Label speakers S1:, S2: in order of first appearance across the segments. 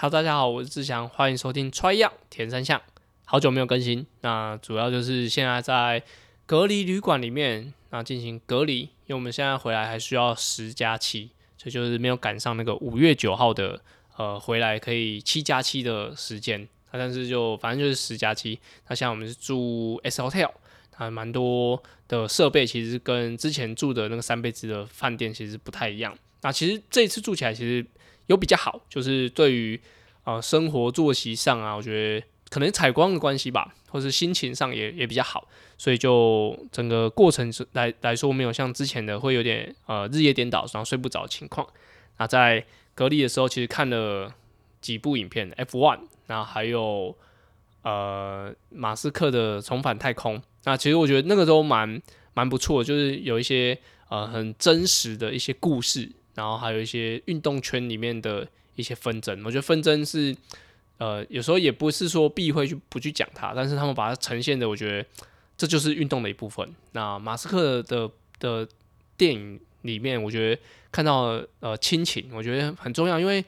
S1: Hello，大家好，我是志祥，欢迎收听 Try 样田三项。好久没有更新，那主要就是现在在隔离旅馆里面，那进行隔离，因为我们现在回来还需要十加七，所以就是没有赶上那个五月九号的呃回来可以七加七的时间。那但是就反正就是十加七。那像我们是住 S Hotel，它蛮多的设备其实跟之前住的那个三倍子的饭店其实不太一样。那其实这一次住起来其实有比较好，就是对于呃生活作息上啊，我觉得。可能采光的关系吧，或是心情上也也比较好，所以就整个过程来来说，没有像之前的会有点呃日夜颠倒，然后睡不着的情况。那在隔离的时候，其实看了几部影片，F one，然后还有呃马斯克的重返太空。那其实我觉得那个都蛮蛮不错，就是有一些呃很真实的一些故事，然后还有一些运动圈里面的一些纷争。我觉得纷争是。呃，有时候也不是说避讳去不去讲它，但是他们把它呈现的，我觉得这就是运动的一部分。那马斯克的的电影里面，我觉得看到呃亲情，我觉得很重要，因为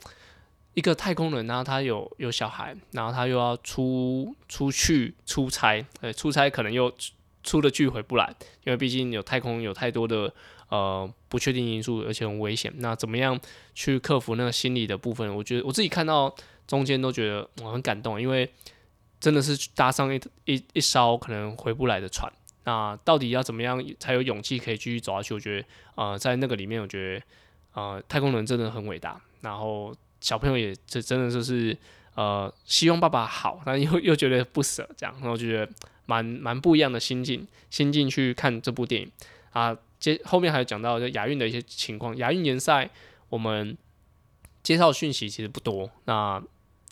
S1: 一个太空人，然后他有有小孩，然后他又要出出去出差，呃，出差可能又出了去回不来，因为毕竟有太空有太多的呃不确定因素，而且很危险。那怎么样去克服那个心理的部分？我觉得我自己看到。中间都觉得我很感动，因为真的是搭上一一一艘可能回不来的船。那到底要怎么样才有勇气可以继续走下去？我觉得，呃，在那个里面，我觉得，呃，太空人真的很伟大。然后小朋友也这真的就是，呃，希望爸爸好，但又又觉得不舍，这样，然后就觉得蛮蛮不一样的心境，心境去看这部电影啊。接后面还有讲到就亚运的一些情况，亚运联赛我们介绍讯息其实不多，那。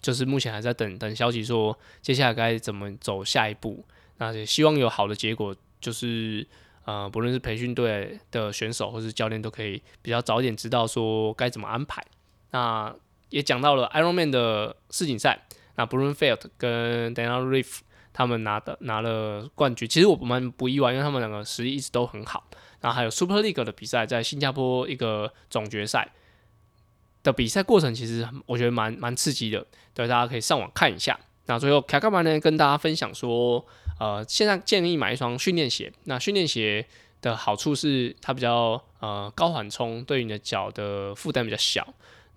S1: 就是目前还在等等消息，说接下来该怎么走下一步。那也希望有好的结果，就是呃，不论是培训队的选手或是教练，都可以比较早点知道说该怎么安排。那也讲到了 Ironman 的世锦赛，那 Bruno Field 跟 Daniel Reef 他们拿的拿了冠军，其实我们不意外，因为他们两个实力一直都很好。然后还有 Super League 的比赛，在新加坡一个总决赛。的比赛过程其实我觉得蛮蛮刺激的，对，大家可以上网看一下。那最后卡干嘛呢？跟大家分享说，呃，现在建议买一双训练鞋。那训练鞋的好处是它比较呃高缓冲，对你的脚的负担比较小。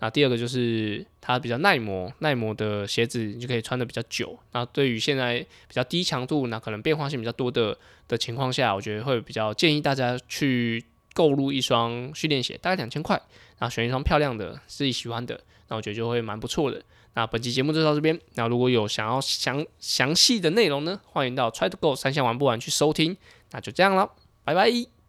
S1: 那第二个就是它比较耐磨，耐磨的鞋子你就可以穿的比较久。那对于现在比较低强度，那可能变化性比较多的的情况下，我觉得会比较建议大家去。购入一双训练鞋，大概两千块，然后选一双漂亮的、自己喜欢的，那我觉得就会蛮不错的。那本期节目就到这边，那如果有想要详详细的内容呢，欢迎到 Try to Go 三项玩不完去收听。那就这样了，拜拜。